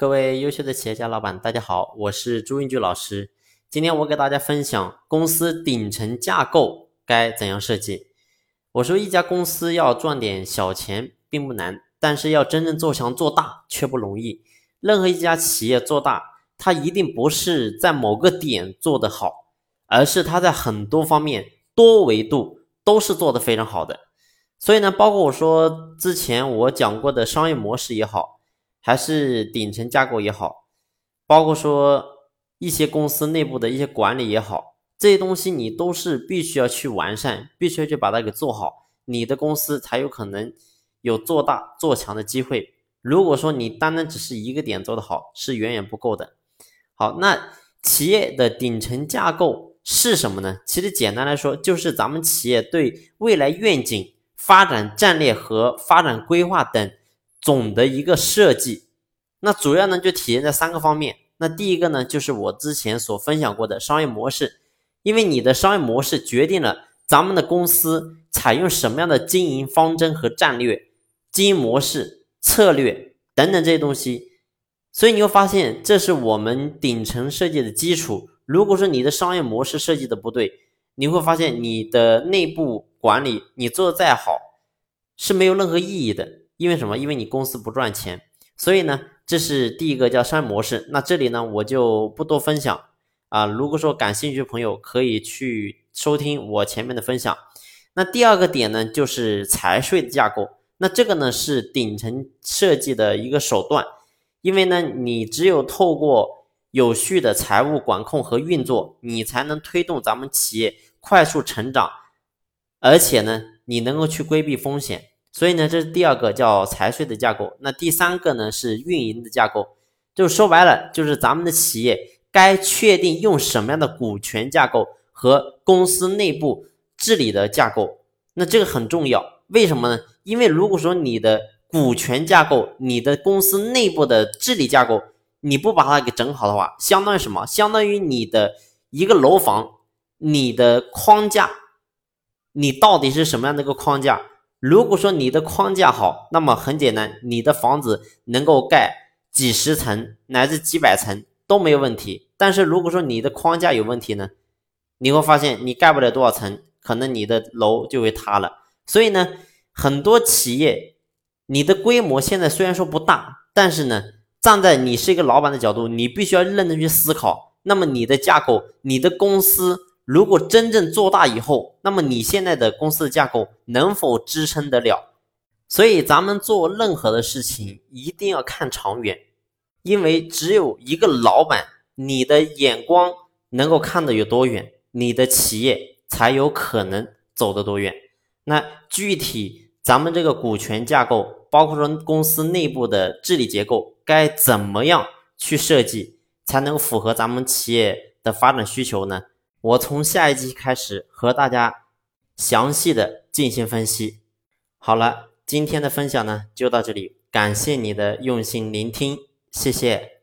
各位优秀的企业家老板，大家好，我是朱云居老师。今天我给大家分享公司顶层架构该怎样设计。我说一家公司要赚点小钱并不难，但是要真正做强做大却不容易。任何一家企业做大，它一定不是在某个点做得好，而是它在很多方面多维度都是做得非常好的。所以呢，包括我说之前我讲过的商业模式也好，还是顶层架构也好，包括说一些公司内部的一些管理也好，这些东西你都是必须要去完善，必须要去把它给做好，你的公司才有可能有做大做强的机会。如果说你单单只是一个点做得好，是远远不够的。好，那企业的顶层架构是什么呢？其实简单来说，就是咱们企业对未来愿景。发展战略和发展规划等总的一个设计，那主要呢就体现在三个方面。那第一个呢就是我之前所分享过的商业模式，因为你的商业模式决定了咱们的公司采用什么样的经营方针和战略、经营模式、策略等等这些东西。所以你会发现，这是我们顶层设计的基础。如果说你的商业模式设计的不对，你会发现你的内部。管理你做的再好是没有任何意义的，因为什么？因为你公司不赚钱。所以呢，这是第一个叫商业模式。那这里呢，我就不多分享啊。如果说感兴趣的朋友可以去收听我前面的分享。那第二个点呢，就是财税的架构。那这个呢是顶层设计的一个手段，因为呢，你只有透过有序的财务管控和运作，你才能推动咱们企业快速成长。而且呢，你能够去规避风险，所以呢，这是第二个叫财税的架构。那第三个呢是运营的架构，就说白了，就是咱们的企业该确定用什么样的股权架构和公司内部治理的架构。那这个很重要，为什么呢？因为如果说你的股权架构、你的公司内部的治理架构你不把它给整好的话，相当于什么？相当于你的一个楼房，你的框架。你到底是什么样的一个框架？如果说你的框架好，那么很简单，你的房子能够盖几十层乃至几百层都没有问题。但是如果说你的框架有问题呢，你会发现你盖不了多少层，可能你的楼就会塌了。所以呢，很多企业你的规模现在虽然说不大，但是呢，站在你是一个老板的角度，你必须要认真去思考。那么你的架构，你的公司。如果真正做大以后，那么你现在的公司的架构能否支撑得了？所以咱们做任何的事情一定要看长远，因为只有一个老板，你的眼光能够看得有多远，你的企业才有可能走得多远。那具体咱们这个股权架构，包括说公司内部的治理结构，该怎么样去设计，才能符合咱们企业的发展需求呢？我从下一集开始和大家详细的进行分析。好了，今天的分享呢就到这里，感谢你的用心聆听，谢谢。